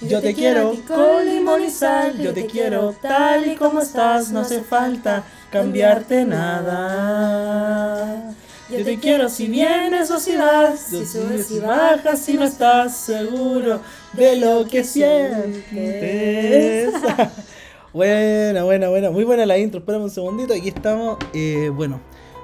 Yo te quiero con limón y sal, yo te quiero tal y como estás, no hace falta cambiarte nada. Yo te quiero si vienes o si vas, si subes y bajas, si no estás seguro de lo que sientes. buena, buena, buena, muy buena la intro, espérame un segundito, aquí estamos, eh, bueno.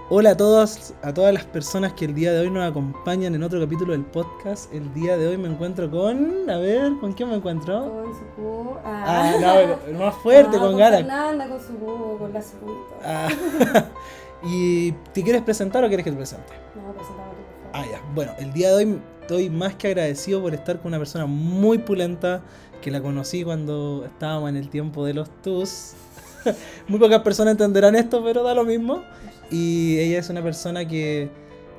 Hola a todos, a todas las personas que el día de hoy nos acompañan en otro capítulo del podcast. El día de hoy me encuentro con, a ver, ¿con quién me encuentro? Con su cubo. Ah, no, el más fuerte, Ah, con con. Fernanda, con su cubo, con la surita. Ah, ¿Y te quieres presentar o quieres que te presente? No, presentame tú, por Ah, favor. ya. Bueno, el día de hoy estoy más que agradecido por estar con una persona muy pulenta que la conocí cuando estábamos en el tiempo de los TUS. muy pocas personas entenderán esto, pero da lo mismo. Y ella es una persona que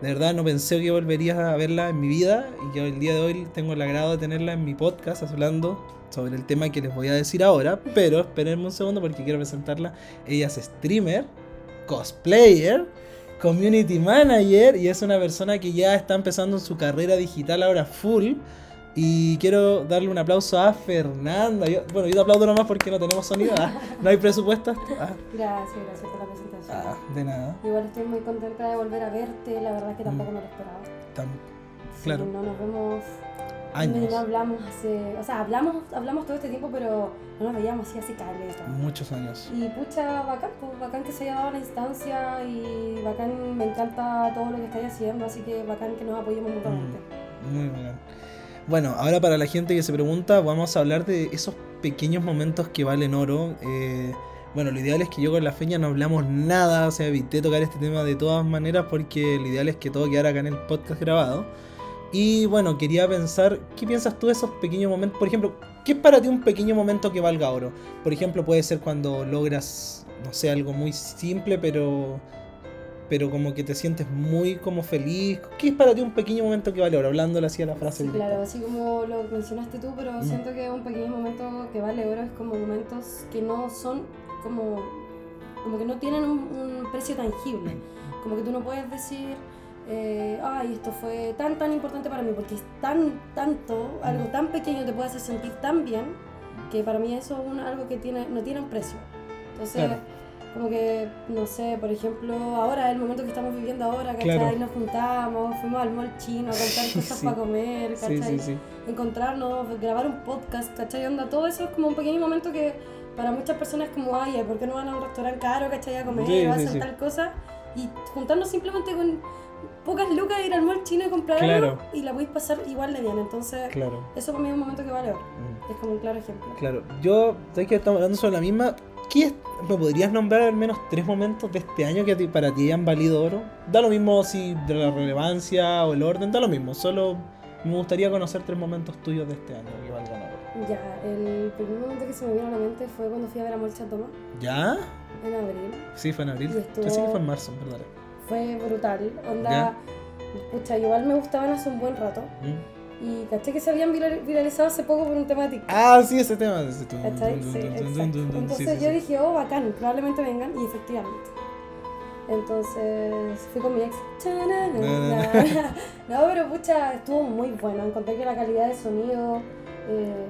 de verdad no pensé que volvería a verla en mi vida y que el día de hoy tengo el agrado de tenerla en mi podcast hablando sobre el tema que les voy a decir ahora. Pero espérenme un segundo porque quiero presentarla. Ella es streamer, cosplayer, community manager y es una persona que ya está empezando su carrera digital ahora full. Y quiero darle un aplauso a Fernanda. Yo- bueno, yo te aplaudo nomás porque no tenemos sonido. ah, no hay presupuesto. Ah, Gracias, gracias por la presentación. ah, de nada. Igual estoy muy contenta de volver a verte, la verdad es que tampoco me lo esperaba. Sí, Claro. no nos vemos. años. No hablamos hace. O sea, hablamos, hablamos todo este tiempo, pero no nos veíamos así, así caleta. Muchos años. Y pucha, bacán, pues, bacán que se haya dado la instancia y bacán, me encanta todo lo que estáis haciendo, así que bacán que nos apoyemos mutuamente. Muy bacán. Bueno, ahora para la gente que se pregunta, vamos a hablar de esos pequeños momentos que valen oro. Eh, bueno, lo ideal es que yo con la feña no hablamos nada, o sea, evité tocar este tema de todas maneras porque lo ideal es que todo quedara acá en el podcast grabado. Y bueno, quería pensar, ¿qué piensas tú de esos pequeños momentos? Por ejemplo, ¿qué es para ti un pequeño momento que valga oro? Por ejemplo, puede ser cuando logras, no sé, algo muy simple, pero pero como que te sientes muy como feliz. ¿Qué es para ti un pequeño momento que vale oro? Hablándole así a la frase. Sí, claro, así como lo mencionaste tú, pero Mm. siento que un pequeño momento que vale oro es como momentos que no son como, como que no tienen un, un precio tangible. Como que tú no puedes decir, eh, ay, esto fue tan, tan importante para mí, porque es tan, tanto, algo tan pequeño te puede hacer sentir tan bien, que para mí eso es un- algo que tiene, no tiene un precio. Entonces, Claro. Como que, no sé, por ejemplo, ahora, el momento que estamos viviendo ahora, ¿cachai? Claro. Nos juntamos, fuimos al mall chino a comprar cosas Sí. para comer, ¿cachai? sí, sí. encontrarnos, grabar un podcast, ¿cachai? Onda, todo eso es como un pequeño momento que para muchas personas es como, ay, ¿por qué no van a un restaurante caro, ¿cachai? A comer, a hacer tal cosa. Y juntarnos simplemente con pocas lucas, ir al mall chino y comprar Claro. algo y la podéis pasar igual de bien. Entonces, Claro. eso para mí es un momento que vale. Mm, Es como un claro ejemplo. Claro. Yo, sabes que estamos hablando sobre la misma. ¿Qué ¿Me podrías nombrar al menos tres momentos de este año que para ti hayan valido oro? Da lo mismo si de la relevancia o el orden, da lo mismo. Solo me gustaría conocer tres momentos tuyos de este año que valgan oro. Ya, el primer momento que se me vino a la mente fue cuando fui a ver a Molcha Toma ¿Ya? en abril. Sí, fue en abril. Estuvo- que fue en marzo, perdón. Fue brutal. Onda, Ya. pucha, igual me gustaban hace un buen rato. Mm. Y caché que se habían viral- viralizado hace poco por un tema de TikTok. Ah, sí, ese tema. ese. Entonces Sí, yo sí. dije, oh, bacán, probablemente vengan, y efectivamente. Entonces fui con mi ex. No, pero pucha, estuvo muy bueno. Encontré que la calidad de sonido eh,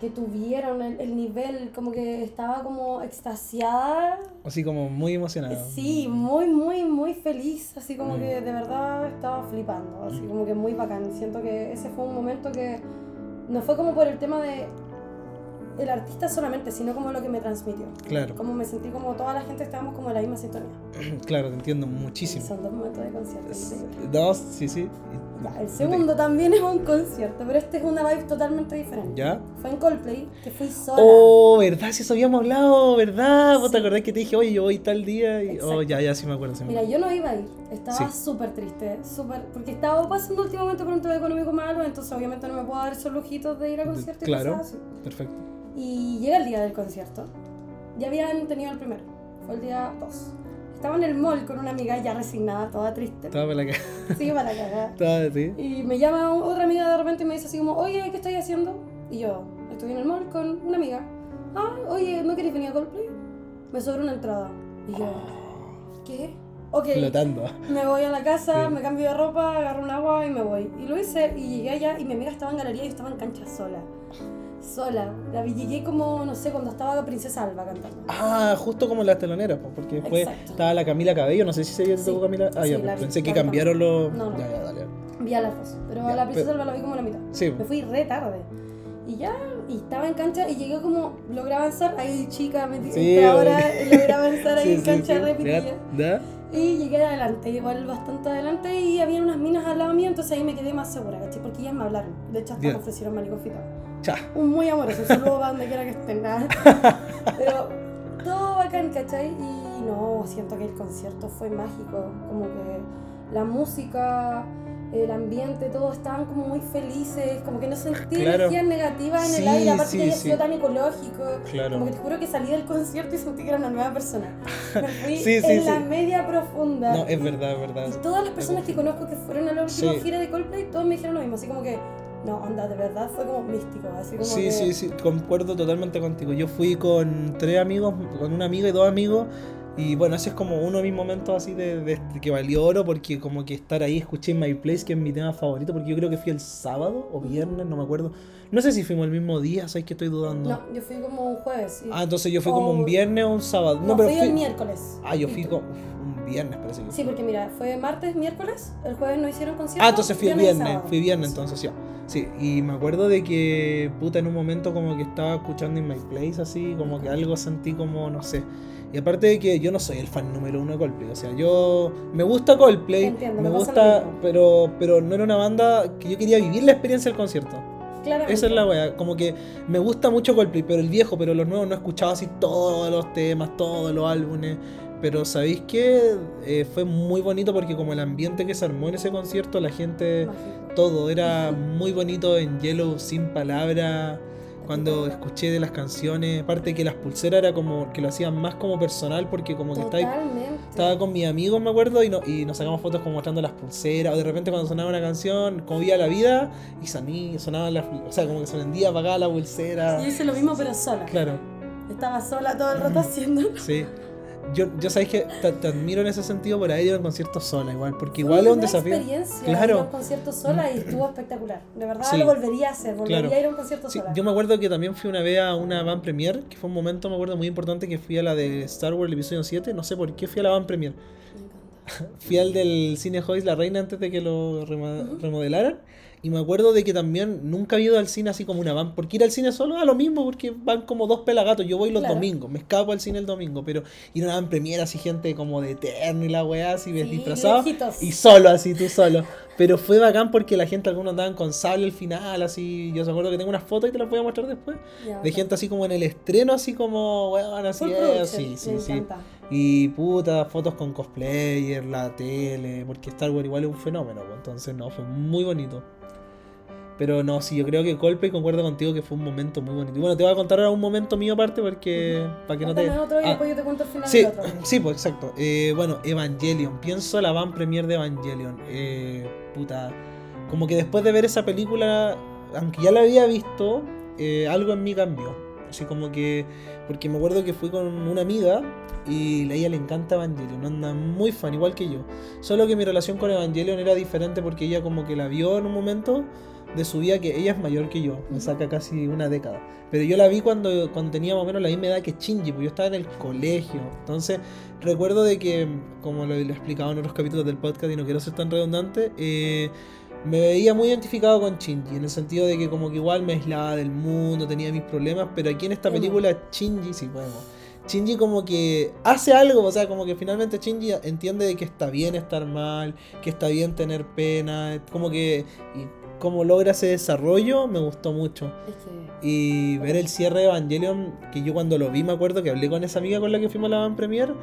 que tuvieron, el, el nivel, como que estaba como extasiada. Así como muy emocionado. Sí, muy, muy, muy feliz. Así como Mm. que de verdad estaba flipando. Así como que muy bacán. Siento que ese fue un momento que no fue como por el tema de el artista solamente, sino como lo que me transmitió. Claro, Como me sentí como toda la gente estábamos como en la misma sintonía. claro, te entiendo muchísimo. Son dos momentos de concierto. Dos, sí, sí. Ya, el segundo también es un concierto, pero este es una vibe totalmente diferente. ¿Ya? Fue en Coldplay, que fui sola. Oh, ¿verdad? Si eso habíamos hablado, ¿verdad? ¿Vos te acordás que te dije, oye, yo voy tal día? Y, oh, ya, ya, sí me acuerdo. sí me Mira, yo no iba a ir, estaba Sí. súper triste, súper, porque estaba pasando últimamente por un tema económico malo, entonces obviamente no me puedo dar esos lujitos de ir a conciertos y claro. cosas así. Perfecto. Y llega el día del concierto, ya habían tenido el primero, fue el día 2. Estaba en el mall con una amiga ya resignada, toda triste, Estaba para la sí, para de ti. Y me llama otra amiga de repente y me dice así como, oye, ¿qué estoy haciendo? Y yo, estoy en el mall con una amiga. Ah, oye, ¿no querés venir a Coldplay? Me sobra una entrada. Y yo, ¿qué? Ok, Flotando. me voy a la casa, Sí. me cambio de ropa, agarro un agua y me voy. Y lo hice y llegué allá y mi amiga estaba en galería y yo estaba en cancha sola. Sola. La vi, llegué como, no sé, cuando estaba Princesa Alba cantando. Ah, justo como las teloneras, porque después Exacto. estaba la Camila Cabello, no sé si se te Sí, tocó Camila. Ah, sí, ya, pues, vi, pensé que cambiaron los. No, no. Ya, ya, dale. Vi a las dos, pero Ya, a la Princesa pero- Alba la vi como a la mitad. Sí, Me fui re tarde. Y ya, y estaba en cancha y llegué como, logré avanzar, ahí chica, me Sí, ahora logré avanzar ahí en cancha repetida. Y llegué adelante, igual bastante adelante y había unas minas al lado mío, entonces ahí me quedé más segura, ¿cachai? Porque ellas me hablaron. De hecho, hasta me ofrecieron manicofita. Cha. Un muy amoroso, saludo para donde quiera que estén. nada. Pero todo bacán, ¿cachai? Y no, siento que el concierto fue mágico. Como que la música, el ambiente, todos estaban como muy felices, como que no sentí Claro. energías negativas en Sí, el aire, aparte sí, que había sí. sido tan ecológico. Claro. Como que te juro que salí del concierto y sentí que era una nueva persona. Me fui en la media profunda. No, es verdad, es verdad. Y todas las personas que conozco que fueron a la última gira de Coldplay, todos me dijeron lo mismo, así como que, no, onda, de verdad fue como místico, así como Sí, que... sí, sí, concuerdo totalmente contigo. Yo fui con tres amigos, con un amigo y dos amigos. Y bueno, ese es como uno de mis momentos así de, de- de que valió oro porque como que estar ahí, escuché My Place, que es mi tema favorito, porque yo creo que fui el sábado o viernes, no me acuerdo. No sé si fuimos el mismo día, ¿sabes que estoy dudando? No, yo fui como un jueves. sí. Ah, entonces yo fui como un viernes o un sábado. No, No, pero fui fui... el miércoles. Ah, yo fui como un viernes, parece que. Sí, porque mira, fue martes, miércoles, el jueves no hicieron concierto. Ah, entonces fui el y viernes, fui viernes entonces, ya. Sí, y me acuerdo de que, puta, en un momento como que estaba escuchando In My Place, así, como que algo sentí como, no sé. Y aparte de que yo no soy el fan número uno de Coldplay, o sea, yo me gusta Coldplay, Entiendo, me gusta, pero, pero no era una banda que yo quería vivir la experiencia del concierto. Claramente. Esa es la wea, como que me gusta mucho Coldplay, pero el viejo, pero los nuevos no he escuchado así todos los temas, todos los álbumes. Pero sabéis que fue muy bonito porque como el ambiente que se armó en ese concierto, la gente, Mágico. todo era muy bonito en Yellow, sin palabras. Cuando escuché de las canciones, aparte que las pulseras era como que lo hacían más como personal porque como que Totalmente. estaba con mis amigos, me acuerdo, y, no- y nos sacamos fotos como mostrando las pulseras. O de repente cuando sonaba una canción, como Viva la vida, y sonía, sonaba o sea, como que se prendía, apagaba la pulsera. Yo hice lo mismo, pero sola. Claro, Estaba sola todo el rato haciéndolo. sí. Yo, yo sabéis que te, te admiro en ese sentido por haber ido a un concierto sola, igual, porque igual es un desafío. experiencia Claro. ir a un concierto sola y estuvo espectacular. De verdad Sí. lo volvería a hacer, volvería Claro. a ir a un concierto Sí, sola. yo me acuerdo que también fui una vez a una van premier, que fue un momento, me acuerdo, muy importante, que fui a la de Star Wars, el episodio 7, no sé por qué fui a la van premier. Me. Fui al del Cine Joyce La Reina antes de que lo remodelaran. Y me acuerdo de que también nunca había ido al cine así como una van. Porque ir al cine solo a lo mismo, porque van como dos pelagatos. Yo voy los Claro. domingos, me escapo al cine el domingo. Pero ir a una van premier así, gente como de eterno y la weá, así Sí, disfrazado. Y solo, así tú solo. Pero fue bacán porque la gente, algunos andaban con sable al final, así. Yo me acuerdo que tengo unas fotos y te las voy a mostrar después. Ya, De gente así como en el estreno, así como, weón, así es. Sí, sí, me sí. encanta. Y puta, fotos con cosplayer, la tele, porque Star Wars igual es un fenómeno, pues, entonces no, fue muy bonito. Pero no, sí, yo creo que Coldplay concuerdo contigo que fue un momento muy bonito. Y bueno, te voy a contar ahora un momento mío aparte porque para que no te... Otro y Ah, después yo te cuento el final Sí, del otro. sí, pues exacto. Eh, bueno, Evangelion. Pienso la van premier de Evangelion. Eh, puta. Como que después de ver esa película, aunque ya la había visto, eh, algo en mí cambió. Así como que. Porque me acuerdo que fui con una amiga y a ella le encanta Evangelion. Anda muy fan, igual que yo. Solo que mi relación con Evangelion era diferente porque ella como que la vio en un momento de su vida que ella es mayor que yo, me saca casi una década. Pero yo la vi cuando, cuando tenía más o menos la misma edad que Shinji, pues yo estaba en el colegio. Entonces, recuerdo de que, como lo, lo he explicado en otros capítulos del podcast y no quiero ser tan redundante, eh, me veía muy identificado con Shinji, en el sentido de que como que igual me aislaba del mundo, tenía mis problemas, pero aquí en esta película Shinji, sí podemos. Shinji como que hace algo, o sea, como que finalmente Shinji entiende de que está bien estar mal, que está bien tener pena, como que y cómo logra ese desarrollo me gustó mucho. Y ver el cierre de Evangelion, que yo cuando lo vi me acuerdo que hablé con esa amiga con la que fuimos a la van premier,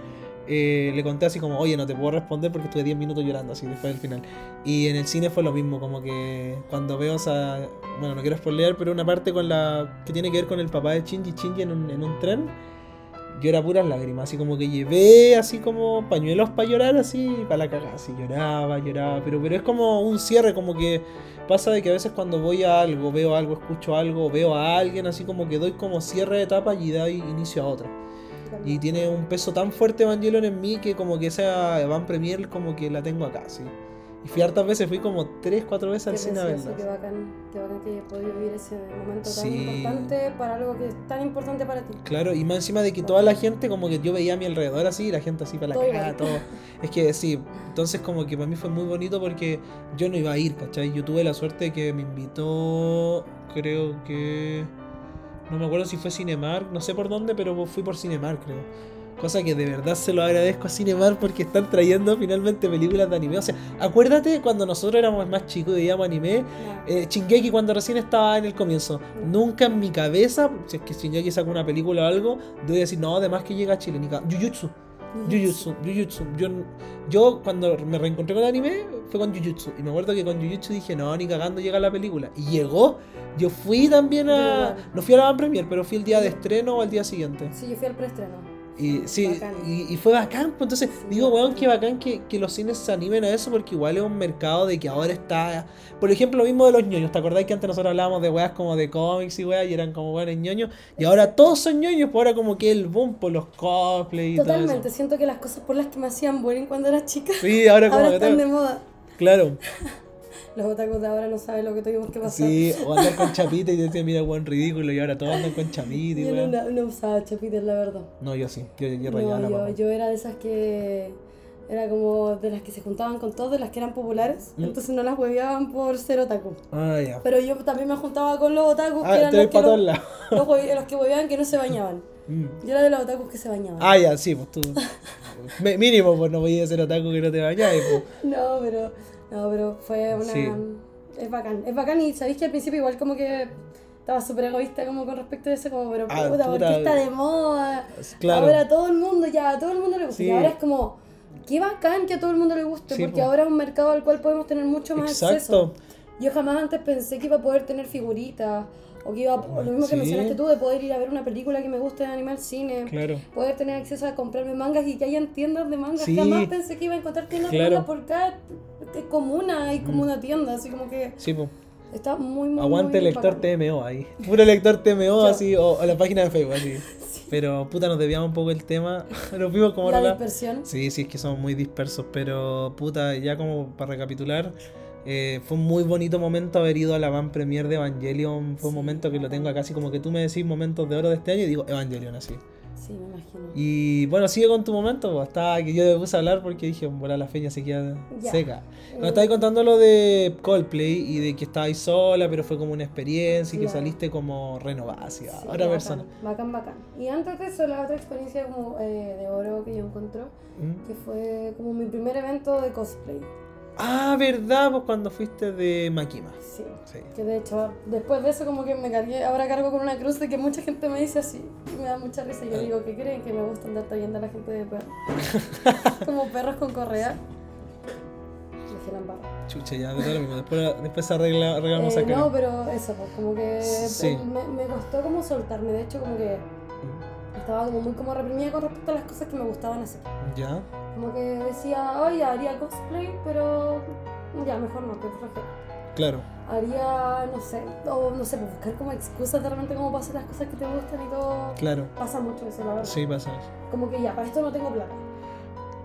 eh, le conté así como, oye, no te puedo responder porque estuve 10 minutos llorando así después del final. Y en el cine fue lo mismo, como que cuando veo bueno, no quiero spoilear, pero una parte con la que tiene que ver con el papá de Shinji, Shinji en un, en un tren, yo era puras lágrimas, así como que llevé así como pañuelos para llorar, así para la cagada, así lloraba, lloraba, pero, pero es como un cierre, como que pasa de que a veces cuando voy a algo, veo algo, escucho algo, veo a alguien, así como que doy como cierre de etapa y doy inicio a otra. Y tiene un peso tan fuerte Evangelion en mí que como que esa Van Premier como que la tengo acá, sí. Y fui hartas veces, fui como tres, cuatro veces al Qué cine a verlas. Qué bacán, qué bacán que hayas podido vivir ese momento tan Sí. importante para algo que es tan importante para ti. Claro, y más encima de que toda la gente, como que yo veía a mi alrededor así, y la gente así para la cagada, todo. Es que sí, entonces como que para mí fue muy bonito porque yo no iba a ir, ¿cachai? Yo tuve la suerte de que me invitó, creo que... No me acuerdo si fue Cinemark, no sé por dónde, pero fui por Cinemark, creo. Cosa que de verdad se lo agradezco a Cinemark porque están trayendo finalmente películas de anime. O sea, acuérdate cuando nosotros éramos más chicos y veíamos anime, eh, Shingeki cuando recién estaba en el comienzo. Nunca en mi cabeza, si es que Shingeki saca una película o algo, a decir, no, además que llega a Chile, ni Jujutsu. Jujutsu, Jujutsu. Yo, yo cuando me reencontré con el anime fue con Jujutsu. Y me acuerdo que con Jujutsu dije, no, ni cagando llega la película. Y llegó. Yo fui también a. No fui a la van premier, pero fui el día de estreno o al día siguiente. Sí, yo fui al preestreno. Y sí, Bacán. y, y fue bacán. pues, Entonces, Sí, digo, weón, qué bacán que, que los cines se animen a eso, porque igual es un mercado de que ahora está. Por ejemplo, lo mismo de los ñoños. ¿Te acordás que antes nosotros hablábamos de weas como de cómics y weas y eran como weones ñoños? Y ahora todos son ñoños, pues ahora como que el boom por los cosplay y todo Totalmente, eso. siento que las cosas por las que me hacían bullying cuando era chica Sí, ahora como ahora que están te- de moda. Claro, Los otakus de ahora no saben lo que tuvimos que pasar. sí, o andar con chapita y decía, mira, weón, ridículo, y ahora todos andan con chapita y Yo no, no, usaba chapitas, la verdad. No, yo sí, yo, yo rayaba No, la yo, papa. yo era de esas que era como de las que se juntaban con todos, de las que eran populares, Mm. entonces no las hueveaban por ser otaku. Ah, ya. Pero yo también me juntaba con los otakus, que Ah, eran te los que, los, los, hue- los que hueveaban que no se bañaban. Mm. Yo era de los otakus que se bañaban. Ah, ya, sí, pues tú. Mínimo, pues no podías ser otaku que no te vayas, pues. No, pero, no, pero fue una... Sí. Es bacán, es bacán y sabéis que al principio igual como que estaba súper egoísta como con respecto a eso, como, pero Ah, puta, ¿por puta. qué está de moda? Claro. Ahora a todo el mundo, ya, a todo el mundo le gusta. Sí. Y ahora es como, qué bacán que a todo el mundo le guste, Sí, porque po. ahora es un mercado al cual podemos tener mucho más acceso. Exacto. Yo jamás antes pensé que iba a poder tener figuritas, o que iba a, lo mismo que Sí. mencionaste tú, de poder ir a ver una película que me guste de animal cine. Claro. Poder tener acceso a comprarme mangas y que hayan tiendas de mangas. Sí. Jamás pensé que iba a encontrar tiendas Claro. de mangas por cada comuna hay como una tienda, así como que Sí, pues. está muy, muy Aguante muy lector bacán. TMO ahí. Puro lector TMO así, o, o la página de Facebook así. Pero puta, nos desviamos un poco el tema. Nos vimos como La la... dispersión. Sí, sí, es que somos muy dispersos, pero puta, ya como para recapitular, eh, fue un muy bonito momento haber ido a la van premier de Evangelion. Fue un momento que lo tengo acá, así como que tú me decís momentos de oro de este año y digo Evangelion así. Sí, me imagino. Y bueno, sigue con tu momento, pues, hasta que yo me puse a hablar porque dije, bueno, la feña se queda Ya. seca. Eh, Nos estabas contando lo de Coldplay y de que estabais sola, pero fue como una experiencia y que saliste como renovada, Sí, otra persona. Bacán, bacán. Y antes de eso, la otra experiencia como eh, de oro que yo encontré, ¿Mm? que fue como mi primer evento de cosplay. Ah, ¿verdad? Pues cuando fuiste de Makima. Sí. Sí. Que de hecho, después de eso como que me cargué, ahora cargo con una cruz de que mucha gente me dice así. Y me da mucha risa. Y yo digo, ¿qué creen? Que me gusta andar trayendo a la gente de perro. como perros con correa. Chucha, ya, pero lo mismo. Después, después arregla, arreglamos Eh, acá. no, pero eso, pues como que Sí. me, me costó como soltarme. De hecho, como que estaba como muy como reprimida con respecto a las cosas que me gustaban hacer. Ya, Como que decía, oye, haría cosplay, pero ya, mejor no, que flojera. claro. Haría, no sé, o no sé, buscar como excusas de repente como para hacer las cosas que te gustan y todo. Claro. Pasa mucho eso, la verdad. Sí, pasa eso. Como que ya, para esto no tengo plata.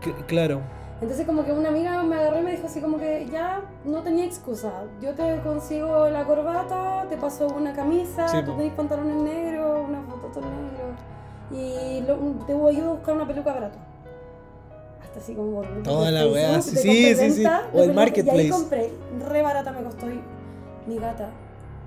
C- claro. Entonces como que una amiga me agarró y me dijo así como que ya no tenía excusa. Yo te consigo la corbata, te paso una camisa, Sí, tú tenés pantalones negros, unos bototos negros. Y lo- te ayudo a buscar una peluca barata. Hasta así como por- Toda la weá, sí, sí, sí, O el pelucas. Y marketplace. ahí compré, re barata me costó. Y mi gata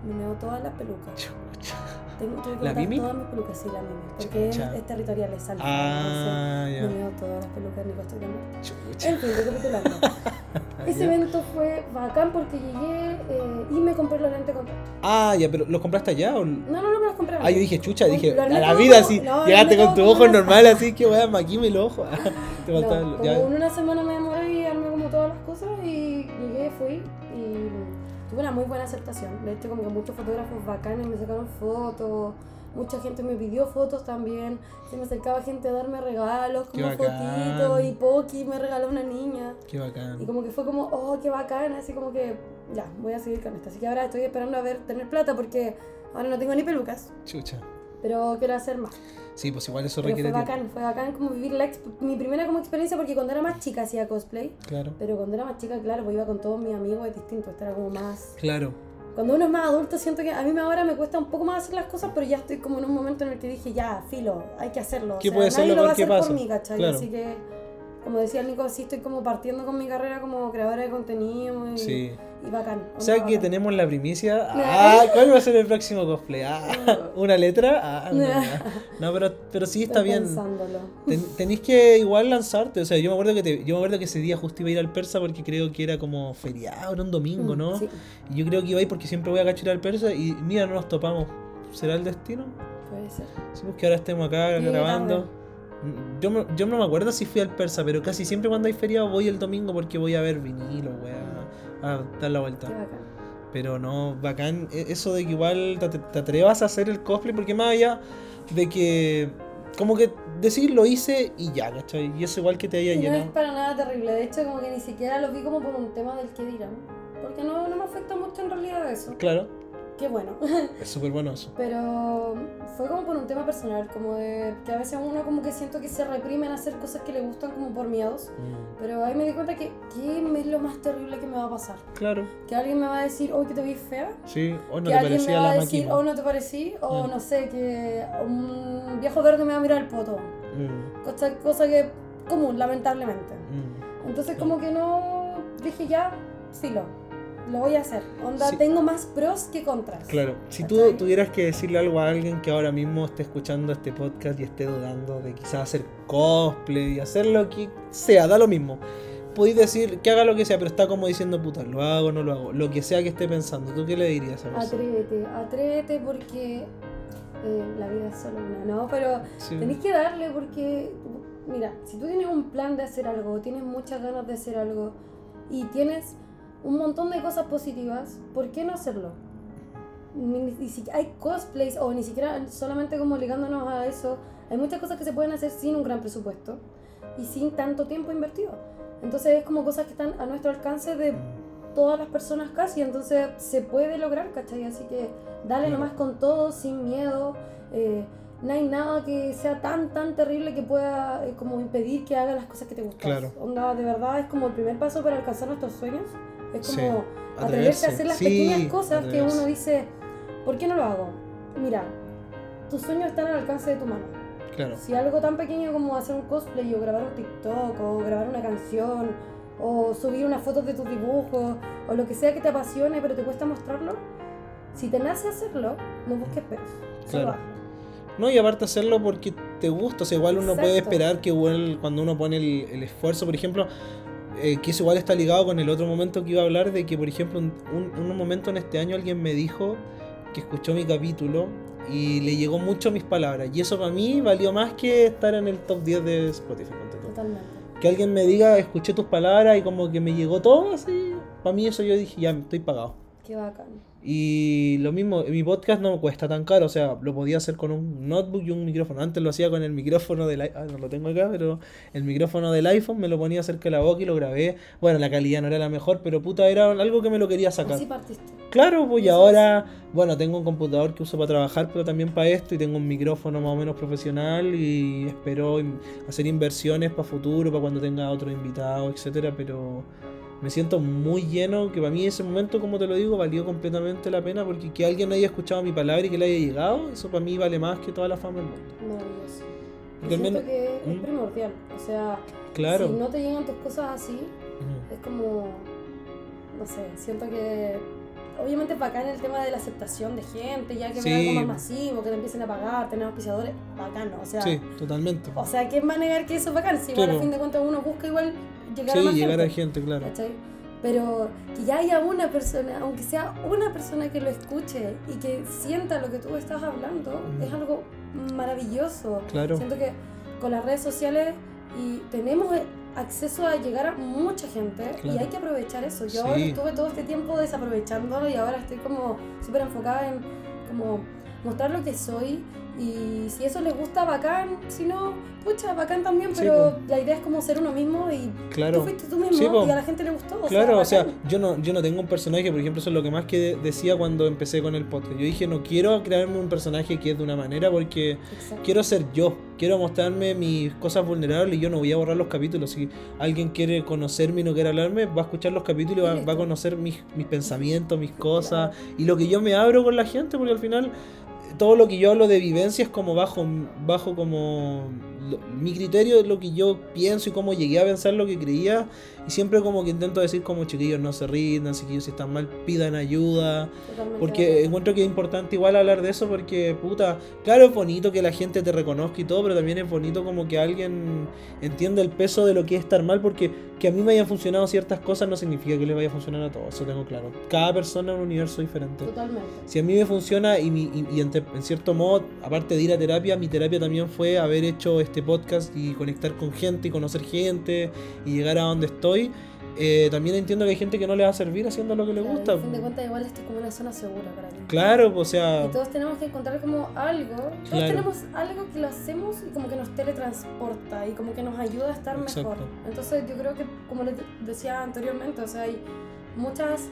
me meó todas las pelucas. Chucha. Tengo, que ¿La Mimi? todas mis pelucas, sí, la Mimi. Porque es, Chucha. es territorial, es alfa. Ah, entonces ya. me meó todas las pelucas, de muerte. Chucha. En fin, recapitulando. Ese Ya. evento fue bacán porque llegué eh, y me compré los lentes contacto. Ah, ya, pero ¿los compraste allá o...? No, no, no me los compré. Ah, yo dije, chucha, dije, a la vida como- así, no, llegaste con tus como ojos normales así, que weá, maquime el ojo. Te No, como ya. en una semana me demoré y armé como todas las cosas y llegué, fui y tuve una muy buena aceptación. De hecho, como que muchos fotógrafos bacanes me sacaron fotos. Mucha gente me pidió fotos también. Se me acercaba gente a darme regalos, Qué como bacán. fotitos. Y Poki me regaló una niña. Qué Y bacán. como que fue como, oh, qué bacán, así como que, ya, voy a seguir con esto. Así que ahora estoy esperando a ver, tener plata porque ahora no tengo ni pelucas. Chucha. Pero quiero hacer más. Sí, pues igual eso Pero requiere fue bacán, fue bacán como vivir la mi primera como experiencia porque cuando era más chica hacía cosplay. Claro. Pero cuando era más chica, claro, pues iba con todos mis amigos, es distinto, esto era como más... Claro. Cuando uno es más adulto, siento que a mí ahora me cuesta un poco más hacer las cosas, pero ya estoy como en un momento en el que dije, ya, filo, hay que hacerlo. O ¿Qué sea, puede nadie lo va a hacer pasa? por mí, ¿cachai? Claro. Así que, como decía el Nico, sí estoy como partiendo con mi carrera como creadora de contenido y, Sí. Y bacán. O sea que bacán. tenemos la primicia. Ah, ¿cuál va a ser el próximo cosplay? Ah, ¿Una letra? Ah, no, no, pero, pero sí está Estoy bien. Ten- tenéis que igual lanzarte. O sea, yo me acuerdo que te- yo me acuerdo que ese día justo iba a ir al persa porque creo que era como feriado, era un domingo, ¿no? Mm, Sí, Y yo creo que iba a ir porque siempre voy a cachar al persa y mira, no nos topamos. ¿Será el destino? puede ser. Sí, pues que ahora estemos acá grabando. Mm, Yo, yo no me acuerdo si fui al persa, pero casi siempre cuando hay feriado voy el domingo porque voy a ver vinilo, voy a, dar la vuelta. Qué bacán. Pero no, bacán e- eso de que igual te, te atrevas a hacer el cosplay, porque más allá de que, como que decir lo hice y ya, ¿cachai? Y eso igual que te haya Y no es llenado. para nada terrible, de hecho como que ni siquiera lo vi como por un tema del que dirán. Porque no, no me afecta mucho en realidad eso. Claro, Qué bueno. es súper bueno eso. Pero fue como por un tema personal, como de que a veces uno como que siento que se reprime en hacer cosas que le gustan como por miedos. Mm, Pero ahí me di cuenta que ¿qué es lo más terrible que me va a pasar? Claro, Que alguien me va a decir, oh, que te vi fea. sí, o no que te alguien me parecía va a la decir, máquina. oh, no te parecí. O Mm. no sé, que un viejo verde me va a mirar el poto. Mm, Cosa, cosa que común, lamentablemente. mm. Entonces Claro. como que no dije ya, filo, lo voy a hacer. Onda, Sí. tengo más pros que contras. Claro, si tú tuvieras que decirle algo a alguien que ahora mismo esté escuchando este podcast y esté dudando de quizás hacer cosplay y hacer lo que sea, da lo mismo. Podéis decir que haga lo que sea, pero está como diciendo, puta, lo hago o no lo hago. Lo que sea que esté pensando, ¿tú qué le dirías a persona? Atrévete, atrévete porque eh, la vida es solo una, ¿no? Pero Sí. tenés que darle porque, mira, si tú tienes un plan de hacer algo, tienes muchas ganas de hacer algo y tienes un montón de cosas positivas, ¿por qué no hacerlo? Ni, ni si hay cosplays o ni siquiera solamente como ligándonos a eso, hay muchas cosas que se pueden hacer sin un gran presupuesto y sin tanto tiempo invertido. Entonces es como cosas que están a nuestro alcance de todas las personas casi, entonces se puede lograr, ¿cachai? Así que dale Claro. nomás con todo, sin miedo. eh, no hay nada que sea tan, tan terrible que pueda eh, como impedir que hagas las cosas que te gustan. Claro. Onda, de verdad es como el primer paso para alcanzar nuestros sueños. Es Sí, como atreverse atreverse. a hacer las Sí, pequeñas cosas que uno dice, ¿por qué no lo hago? Mira, tus sueños están al alcance de tu mano. Claro, Si algo tan pequeño como hacer un cosplay o grabar un TikTok o grabar una canción o subir unas fotos de tus dibujos o lo que sea que te apasione pero te cuesta mostrarlo, si te nace hacerlo, no busques peros. Claro. No, y aparte hacerlo porque te gusta. O sea, igual uno puede esperar que igual cuando uno pone el, el esfuerzo, por ejemplo, eh, que eso igual está ligado con el otro momento que iba a hablar, de que, por ejemplo, un, un- un momento en este año alguien me dijo que escuchó mi capítulo y le llegó mucho mis palabras. Y eso para mí valió más que estar en el top 10 de Spotify. Totalmente. Que alguien me diga, escuché tus palabras y como que me llegó todo así. Para mí eso yo dije, ya, estoy pagado. Qué bacán. Y lo mismo, mi podcast no me cuesta tan caro, o sea, lo podía hacer con un notebook y un micrófono. Antes lo hacía con el micrófono del iPhone, no lo tengo acá, pero el micrófono del iPhone me lo ponía cerca de la boca y lo grabé. Bueno, la calidad no era la mejor, pero puta, era algo que me lo quería sacar. Así partiste. Claro, pues y ahora, bueno, tengo un computador que uso para trabajar, pero también para esto, y tengo un micrófono más o menos profesional y espero hacer inversiones para futuro, para cuando tenga otro invitado, etcétera, pero me siento muy lleno, que para mí ese momento, como te lo digo, valió completamente la pena, porque que alguien haya escuchado mi palabra y que le haya llegado, eso para mí vale más que toda la fama del mundo. Maravilloso. Yo siento que es ¿Mm? primordial. O sea, Claro. si no te llegan tus cosas así, es como, no sé, siento que obviamente bacán el tema de la aceptación de gente, ya que Sí. algo más masivo, que te empiecen a pagar, tener auspiciadores, bacano, o sea, Sí, totalmente. o sea, ¿quién va a negar que eso es bacán? Si Sí, igual a fin de cuentas uno busca igual llegar Sí, a más llegar gente, a gente, claro. ¿cachai? Pero que ya haya una persona, aunque sea una persona que lo escuche y que sienta lo que tú estás hablando, Ujú. es algo maravilloso. Claro. Siento que con las redes sociales y tenemos acceso a llegar a mucha gente y hay que aprovechar eso. Yo Sí. estuve todo este tiempo desaprovechando y ahora estoy como súper enfocada en como mostrar lo que soy Y si eso les gusta, bacán. Si no, pucha, bacán también. Sí, Pero la idea es como ser uno mismo y Claro. tú fuiste tú mismo Sí, y a la gente le gustó. Claro, o sea, yo no, yo no tengo un personaje, por ejemplo, eso es lo que más que de- decía cuando empecé con el podcast. Yo dije, no quiero crearme un personaje que es de una manera porque Exacto. quiero ser yo, quiero mostrarme mis cosas vulnerables y yo no voy a borrar los capítulos. Si alguien quiere conocerme y no quiere hablarme, va a escuchar los capítulos y va, va a conocer mis, mis pensamientos, mis cosas y lo que yo me abro con la gente, porque al final todo lo que yo hablo de vivencia es como bajo, bajo como mi criterio, lo que yo pienso y cómo llegué a pensar lo que creía. Y siempre como que intento decir como chiquillos no se rindan, chiquillos si están mal pidan ayuda. Totalmente Porque encuentro que es importante igual hablar de eso porque, puta, claro es bonito que la gente te reconozca y todo, pero también es bonito como que alguien entienda el peso de lo que es estar mal porque que a mí me hayan funcionado ciertas cosas no significa que les vaya a funcionar a todos, eso tengo claro. Cada persona es un universo diferente. Totalmente. Si a mí me funciona y, mi- y- y en, en cierto modo, aparte de ir a terapia, mi terapia también fue haber hecho este podcast y conectar con gente y conocer gente y llegar a donde estoy. Eh, también entiendo que hay gente que no le va a servir haciendo lo que le Claro, gusta. y A fin de cuentas, igual esto es como una zona segura para ti. Claro, o sea, Y todos tenemos que encontrar como algo, todos Claro. tenemos algo que lo hacemos y como que nos teletransporta y como que nos ayuda a estar mejor. Exacto. Entonces yo creo que, como les decía anteriormente, o sea, hay muchas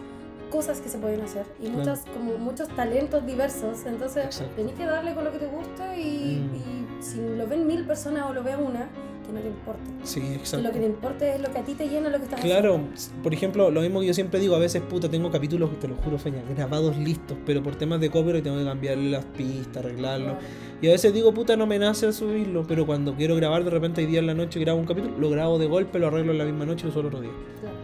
cosas que se pueden hacer y Claro. muchas, como muchos talentos diversos. Entonces tenés que darle con lo que te gusta y, Mm. y si lo ven mil personas o lo ve una, que no te importa. sí, Que exacto. lo que te importe es lo que a ti te llena lo que estás Claro, haciendo. por ejemplo, lo mismo que yo siempre digo, a veces, puta, tengo capítulos, te lo juro, Feña, grabados listos, pero por temas de copyright tengo que cambiarle las pistas, arreglarlo. Claro. Y a veces digo, puta, no me nace subirlo, pero cuando quiero grabar, de repente hay día en la noche grabo un capítulo, lo grabo de golpe, lo arreglo en la misma noche y lo suelo otro día. Claro.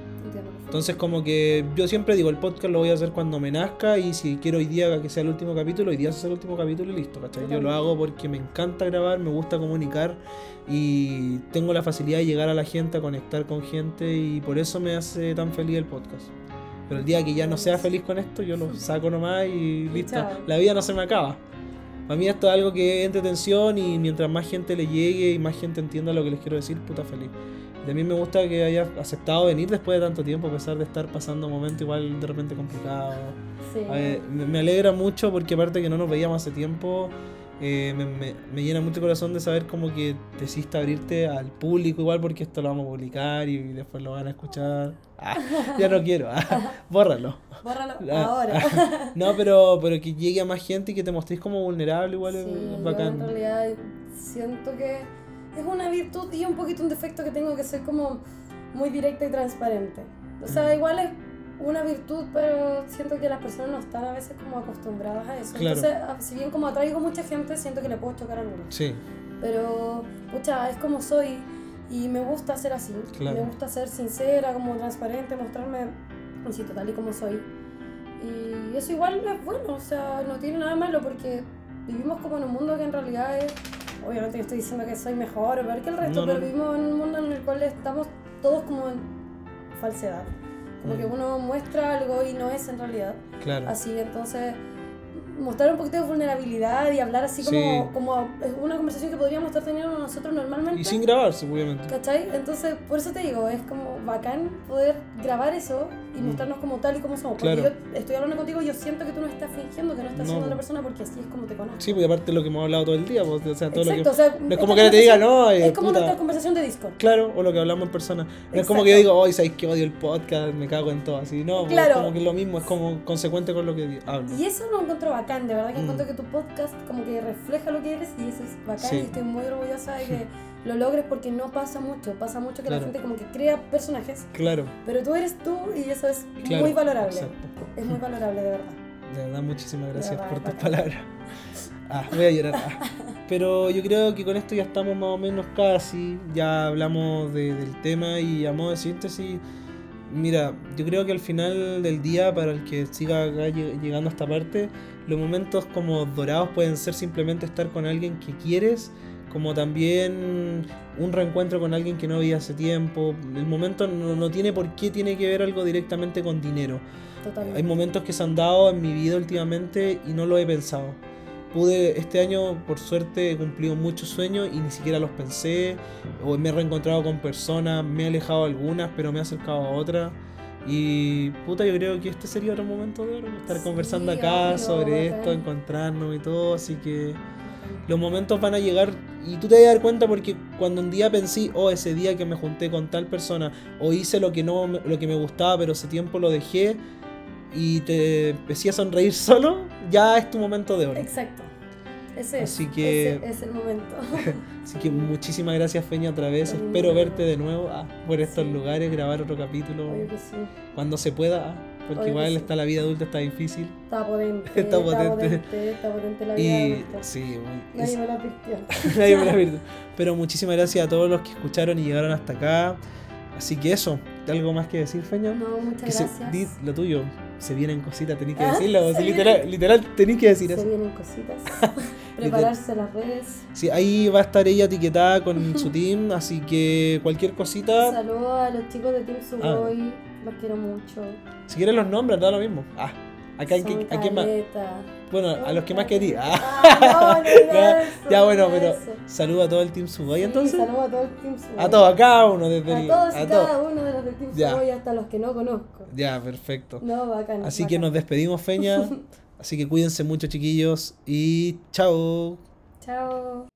Entonces, como que yo siempre digo, el podcast lo voy a hacer cuando me nazca y si quiero hoy día que sea el último capítulo, hoy día hace el último capítulo y listo, ¿cachai? Yo lo hago porque me encanta grabar, me gusta comunicar y tengo la facilidad de llegar a la gente, a conectar con gente y por eso me hace tan feliz el podcast. Pero el día que ya no sea feliz con esto, yo lo saco nomás y listo. La vida no se me acaba. Para mí esto es algo que es entretención y mientras más gente le llegue y más gente entienda lo que les quiero decir, puta feliz. También me gusta que hayas aceptado venir después de tanto tiempo, a pesar de estar pasando momentos igual de repente complicados. Sí. A ver, me, alegra mucho porque aparte que no nos veíamos hace tiempo, eh, me, me- me llena mucho el corazón de saber como que decidiste abrirte al público igual porque esto lo vamos a publicar y después lo van a escuchar. Ah, ya no quiero, ah, bórralo. Bórralo Ah, ahora. No, pero, pero que llegue a más gente y que te mostréis como vulnerable igual es- Sí, es yo en bacán. realidad siento que es una virtud y un poquito un defecto que tengo que ser como muy directa y transparente. O sea, igual es una virtud, pero siento que las personas no están a veces como acostumbradas a eso. Claro. Entonces, a- si bien como atraigo mucha gente, siento que le puedo chocar a algunos. Sí, Pero, pucha, es como soy y me gusta ser así. Claro. Me gusta ser sincera, como transparente, mostrarme así total y como soy. Y eso igual es bueno, o sea, no tiene nada malo porque vivimos como en un mundo que en realidad es. Obviamente no estoy diciendo que soy mejor o peor que el resto, No, no. pero vivimos en un mundo en el cual estamos todos como en falsedad. Como Mm. que uno muestra algo y no es en realidad. claro. Así, entonces, mostrar un poquito de vulnerabilidad y hablar así como, Sí. como es una conversación que podríamos estar teniendo nosotros normalmente. Y sin grabarse, obviamente. ¿Cachai? Entonces, por eso te digo, es como bacán poder grabar eso y Mm. mostrarnos como tal y como somos. Porque Claro. yo estoy hablando contigo y yo siento que tú no estás fingiendo, que no estás No. siendo una persona porque así es como te conozco. Sí, porque aparte de lo que hemos hablado todo el día, pues, o sea, todo Exacto, lo o sea, que... No es como que te diga, no, eh, Es como puta. nuestra conversación de Discord. Claro, o lo que hablamos en persona. No es como que yo digo, hoy sabéis que odio el podcast, me cago en todo. Así, no, pues, Claro. como que es lo mismo, es como consecuente con lo que hablo. Y eso lo encuentro bacán, de verdad que Mm. encuentro que tu podcast como que refleja lo que eres y eso es bacán Sí. y estoy muy orgullosa de que lo logres porque no pasa mucho, pasa mucho que Claro. la gente como que crea personajes, Claro, pero tú eres tú y eso es claro. muy valorable. Exacto. Es muy valorable, de verdad. De verdad, muchísimas gracias verdad, por tus palabras. Ah, voy a llorar. ah. Pero yo creo que con esto ya estamos más o menos casi. Ya hablamos de- del tema y a modo de síntesis. Mira, yo creo que al final del día, para el que siga acá llegando a esta parte, los momentos como dorados pueden ser simplemente estar con alguien que quieres, como también un reencuentro con alguien que no veías hace tiempo. El momento no, no tiene por qué tiene que ver algo directamente con dinero. Totalmente. Hay momentos que se han dado en mi vida últimamente y no lo he pensado. Pude, este año, por suerte, he cumplido muchos sueños y ni siquiera los pensé. O me he reencontrado con personas, me he alejado de algunas, pero me he acercado a otras. Y puta, yo creo que este sería otro momento de oro, estar Sí, conversando acá obvio, sobre esto, encontrarnos y todo. Así que los momentos van a llegar y tú te vas a dar cuenta porque cuando un día pensé, oh, ese día que me junté con tal persona, o hice lo que, no, lo que me gustaba, pero ese tiempo lo dejé y te empecé a sonreír solo, ya es tu momento de oro. Exacto. Ese Así es, que- ese es el momento. Así que muchísimas gracias, Feña, otra vez. Espero verte de nuevo ah, por estos Sí. lugares, grabar otro capítulo Obvio que sí. cuando se pueda, ah, porque Obvio igual sí. está la vida adulta, está difícil. Está potente. Está potente. potente. Está potente la vida. Y adulta. sí, muy- Nadie es- me la advirtió. nadie me la advirtió. Pero muchísimas gracias a todos los que escucharon y llegaron hasta acá. Así que eso, ¿algo más que decir, Feña? No, muchas Que se- gracias. di lo tuyo. Se vienen cositas, tenéis que Ah, decirlo. se sí, vienen- literal, literal, tenéis que decir Se eso. vienen cositas. Prepararse las redes. Sí, ahí va a estar ella etiquetada con su team, así que cualquier cosita, Saludos a los chicos de Team Ah. Los quiero mucho. si quieren los nombres, da lo mismo. Ah, acá hay que, ¿a quién más? Bueno, a los que más quería. Ah, Ah, no, ya, bueno, pero saludo a todo el team Sugoi Sí, entonces. Saludos a todo el Team Sugoi. A todos, a cada uno desde A todos y a cada uno de los del Team Ya. Hasta los que no conozco. Ya, perfecto. No, bacán. Así que nos despedimos, Feña. Así que cuídense mucho, chiquillos. Y chao. Chao.